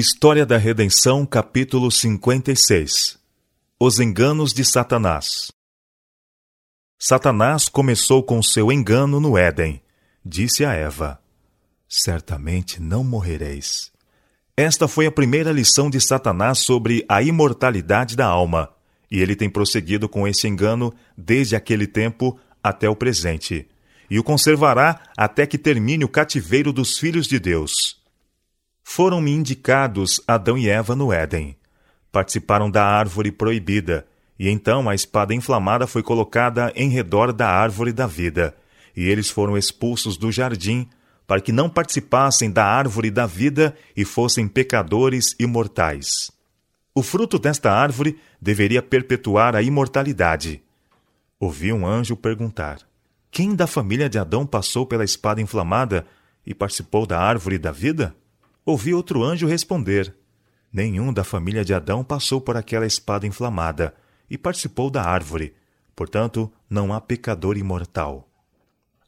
História da Redenção, capítulo 56 Os enganos de Satanás Satanás começou com seu engano no Éden. Disse a Eva: Certamente não morrereis. Esta foi a primeira lição de Satanás sobre a imortalidade da alma, e ele tem prosseguido com esse engano desde aquele tempo até o presente, e o conservará até que termine o cativeiro dos filhos de Deus foram-me indicados Adão e Eva no Éden. Participaram da árvore proibida, e então a espada inflamada foi colocada em redor da árvore da vida, e eles foram expulsos do jardim, para que não participassem da árvore da vida e fossem pecadores imortais. O fruto desta árvore deveria perpetuar a imortalidade. Ouvi um anjo perguntar: Quem da família de Adão passou pela espada inflamada e participou da árvore da vida? Ouvi outro anjo responder: Nenhum da família de Adão passou por aquela espada inflamada e participou da árvore, portanto, não há pecador imortal.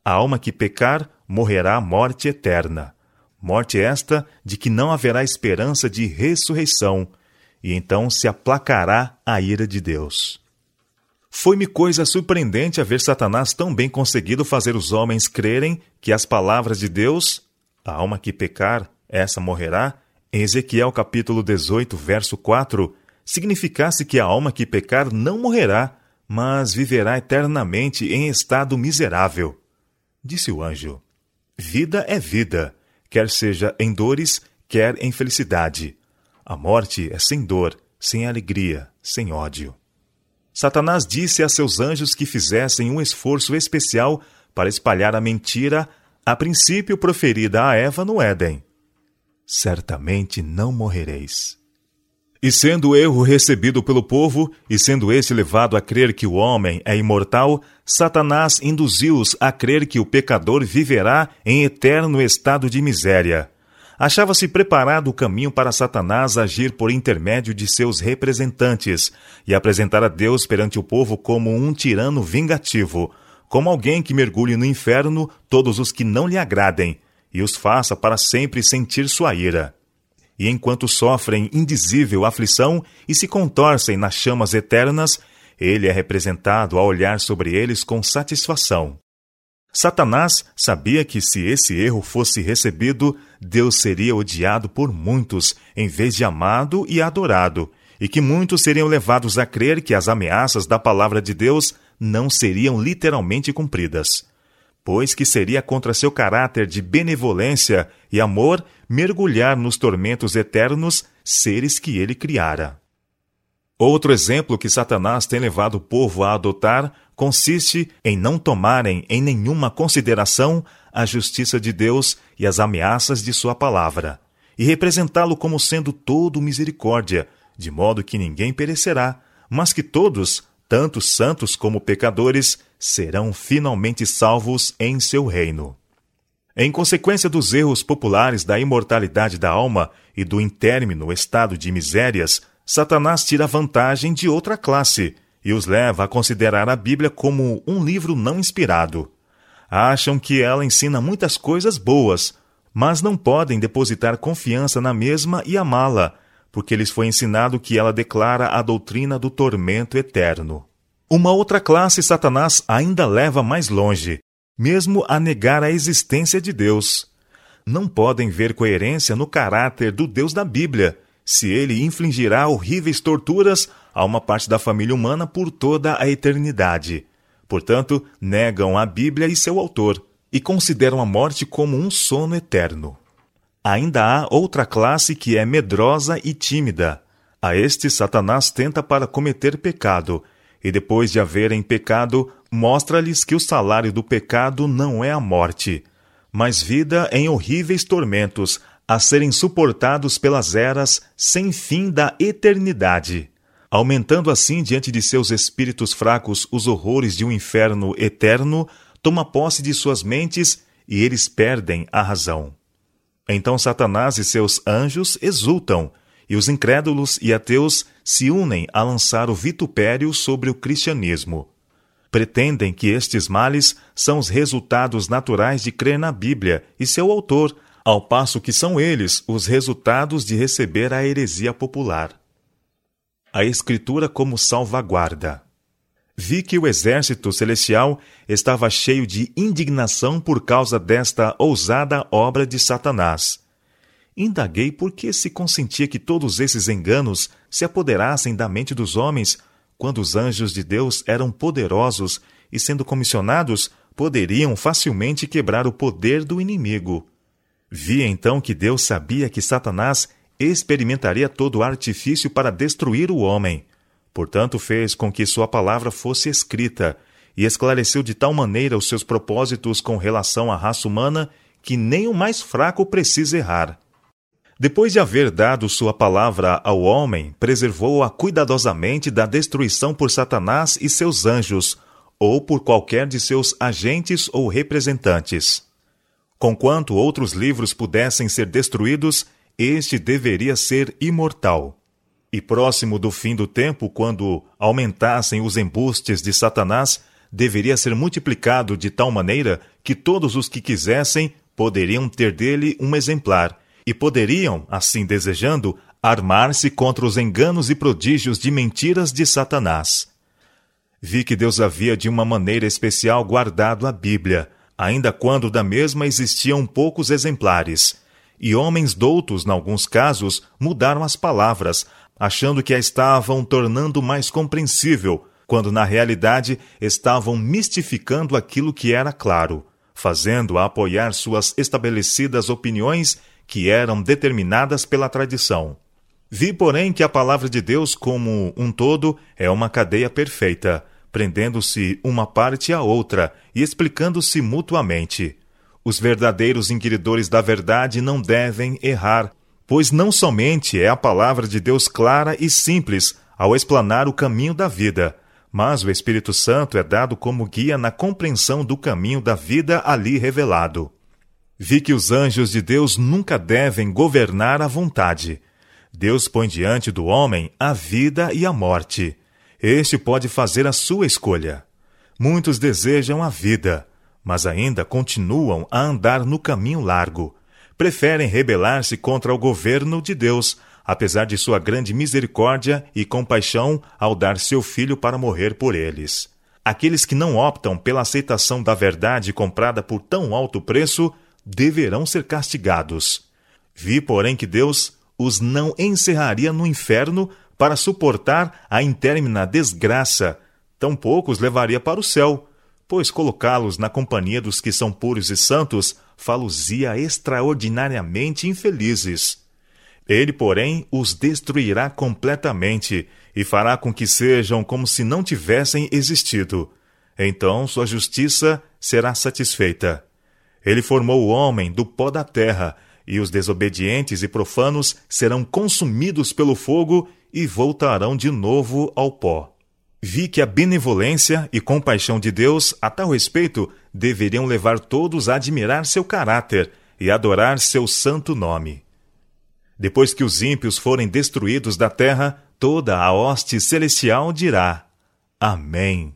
A alma que pecar morrerá morte eterna. Morte esta de que não haverá esperança de ressurreição, e então se aplacará a ira de Deus. Foi-me coisa surpreendente a ver Satanás tão bem conseguido fazer os homens crerem que as palavras de Deus, a alma que pecar, essa morrerá, em Ezequiel capítulo 18, verso 4, significasse que a alma que pecar não morrerá, mas viverá eternamente em estado miserável. Disse o anjo: Vida é vida, quer seja em dores, quer em felicidade. A morte é sem dor, sem alegria, sem ódio. Satanás disse a seus anjos que fizessem um esforço especial para espalhar a mentira, a princípio proferida a Eva no Éden certamente não morrereis. E sendo o erro recebido pelo povo, e sendo este levado a crer que o homem é imortal, Satanás induziu-os a crer que o pecador viverá em eterno estado de miséria. Achava-se preparado o caminho para Satanás agir por intermédio de seus representantes e apresentar a Deus perante o povo como um tirano vingativo, como alguém que mergulhe no inferno todos os que não lhe agradem, e os faça para sempre sentir sua ira. E enquanto sofrem indizível aflição e se contorcem nas chamas eternas, ele é representado a olhar sobre eles com satisfação. Satanás sabia que se esse erro fosse recebido, Deus seria odiado por muitos, em vez de amado e adorado, e que muitos seriam levados a crer que as ameaças da palavra de Deus não seriam literalmente cumpridas pois que seria contra seu caráter de benevolência e amor mergulhar nos tormentos eternos seres que ele criara. Outro exemplo que Satanás tem levado o povo a adotar consiste em não tomarem em nenhuma consideração a justiça de Deus e as ameaças de sua palavra, e representá-lo como sendo todo misericórdia, de modo que ninguém perecerá, mas que todos, tanto santos como pecadores, serão finalmente salvos em seu reino. Em consequência dos erros populares da imortalidade da alma e do intérmino estado de misérias, Satanás tira vantagem de outra classe e os leva a considerar a Bíblia como um livro não inspirado. Acham que ela ensina muitas coisas boas, mas não podem depositar confiança na mesma e amá-la, porque lhes foi ensinado que ela declara a doutrina do tormento eterno. Uma outra classe Satanás ainda leva mais longe, mesmo a negar a existência de Deus. Não podem ver coerência no caráter do Deus da Bíblia, se ele infligirá horríveis torturas a uma parte da família humana por toda a eternidade. Portanto, negam a Bíblia e seu autor, e consideram a morte como um sono eterno. Ainda há outra classe que é medrosa e tímida. A este Satanás tenta para cometer pecado, e depois de haverem pecado, mostra-lhes que o salário do pecado não é a morte, mas vida em horríveis tormentos, a serem suportados pelas eras sem fim da eternidade, aumentando assim diante de seus espíritos fracos os horrores de um inferno eterno, toma posse de suas mentes e eles perdem a razão. Então Satanás e seus anjos exultam, e os incrédulos e ateus se unem a lançar o vitupério sobre o cristianismo. Pretendem que estes males são os resultados naturais de crer na Bíblia e seu autor, ao passo que são eles os resultados de receber a heresia popular. A Escritura como salvaguarda. Vi que o exército celestial estava cheio de indignação por causa desta ousada obra de Satanás. Indaguei por que se consentia que todos esses enganos se apoderassem da mente dos homens, quando os anjos de Deus eram poderosos e, sendo comissionados, poderiam facilmente quebrar o poder do inimigo. Vi então que Deus sabia que Satanás experimentaria todo o artifício para destruir o homem. Portanto, fez com que sua palavra fosse escrita e esclareceu de tal maneira os seus propósitos com relação à raça humana que nem o mais fraco precisa errar. Depois de haver dado sua palavra ao homem, preservou-a cuidadosamente da destruição por Satanás e seus anjos, ou por qualquer de seus agentes ou representantes. Conquanto outros livros pudessem ser destruídos, este deveria ser imortal. E próximo do fim do tempo, quando aumentassem os embustes de Satanás, deveria ser multiplicado de tal maneira que todos os que quisessem poderiam ter dele um exemplar, e poderiam, assim desejando, armar-se contra os enganos e prodígios de mentiras de Satanás. Vi que Deus havia de uma maneira especial guardado a Bíblia, ainda quando da mesma existiam poucos exemplares, e homens doutos, em alguns casos, mudaram as palavras, achando que a estavam tornando mais compreensível, quando na realidade estavam mistificando aquilo que era claro, fazendo-a apoiar suas estabelecidas opiniões que eram determinadas pela tradição. Vi, porém, que a palavra de Deus, como um todo, é uma cadeia perfeita, prendendo-se uma parte à outra e explicando-se mutuamente. Os verdadeiros inquiridores da verdade não devem errar, pois não somente é a palavra de Deus clara e simples ao explanar o caminho da vida, mas o Espírito Santo é dado como guia na compreensão do caminho da vida ali revelado. Vi que os anjos de Deus nunca devem governar à vontade. Deus põe diante do homem a vida e a morte. Este pode fazer a sua escolha. Muitos desejam a vida, mas ainda continuam a andar no caminho largo. Preferem rebelar-se contra o governo de Deus, apesar de sua grande misericórdia e compaixão ao dar seu filho para morrer por eles. Aqueles que não optam pela aceitação da verdade comprada por tão alto preço deverão ser castigados. Vi, porém, que Deus os não encerraria no inferno para suportar a intermina desgraça, tampouco os levaria para o céu, pois colocá-los na companhia dos que são puros e santos faluzia extraordinariamente infelizes. Ele, porém, os destruirá completamente e fará com que sejam como se não tivessem existido. Então sua justiça será satisfeita. Ele formou o homem do pó da terra, e os desobedientes e profanos serão consumidos pelo fogo e voltarão de novo ao pó. Vi que a benevolência e compaixão de Deus, a tal respeito, deveriam levar todos a admirar seu caráter e adorar seu santo nome. Depois que os ímpios forem destruídos da terra, toda a hoste celestial dirá: Amém.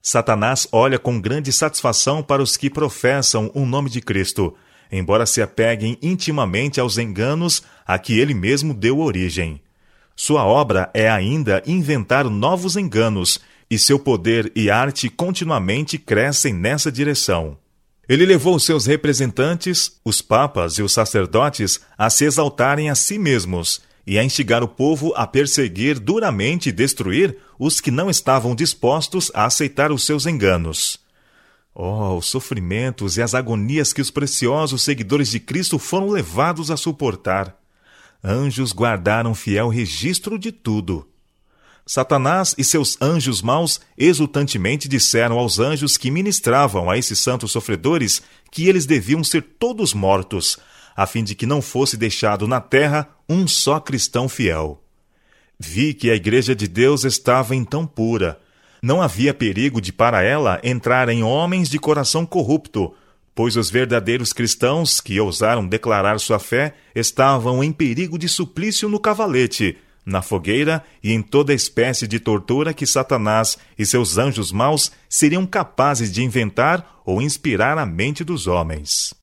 Satanás olha com grande satisfação para os que professam o nome de Cristo, embora se apeguem intimamente aos enganos a que ele mesmo deu origem. Sua obra é ainda inventar novos enganos, e seu poder e arte continuamente crescem nessa direção. Ele levou seus representantes, os papas e os sacerdotes, a se exaltarem a si mesmos e a instigar o povo a perseguir duramente e destruir os que não estavam dispostos a aceitar os seus enganos. Oh, os sofrimentos e as agonias que os preciosos seguidores de Cristo foram levados a suportar anjos guardaram fiel registro de tudo. Satanás e seus anjos maus exultantemente disseram aos anjos que ministravam a esses santos sofredores que eles deviam ser todos mortos, a fim de que não fosse deixado na terra um só cristão fiel. Vi que a Igreja de Deus estava então pura. Não havia perigo de para ela entrarem homens de coração corrupto, pois os verdadeiros cristãos que ousaram declarar sua fé estavam em perigo de suplício no cavalete, na fogueira e em toda espécie de tortura que Satanás e seus anjos maus seriam capazes de inventar ou inspirar a mente dos homens.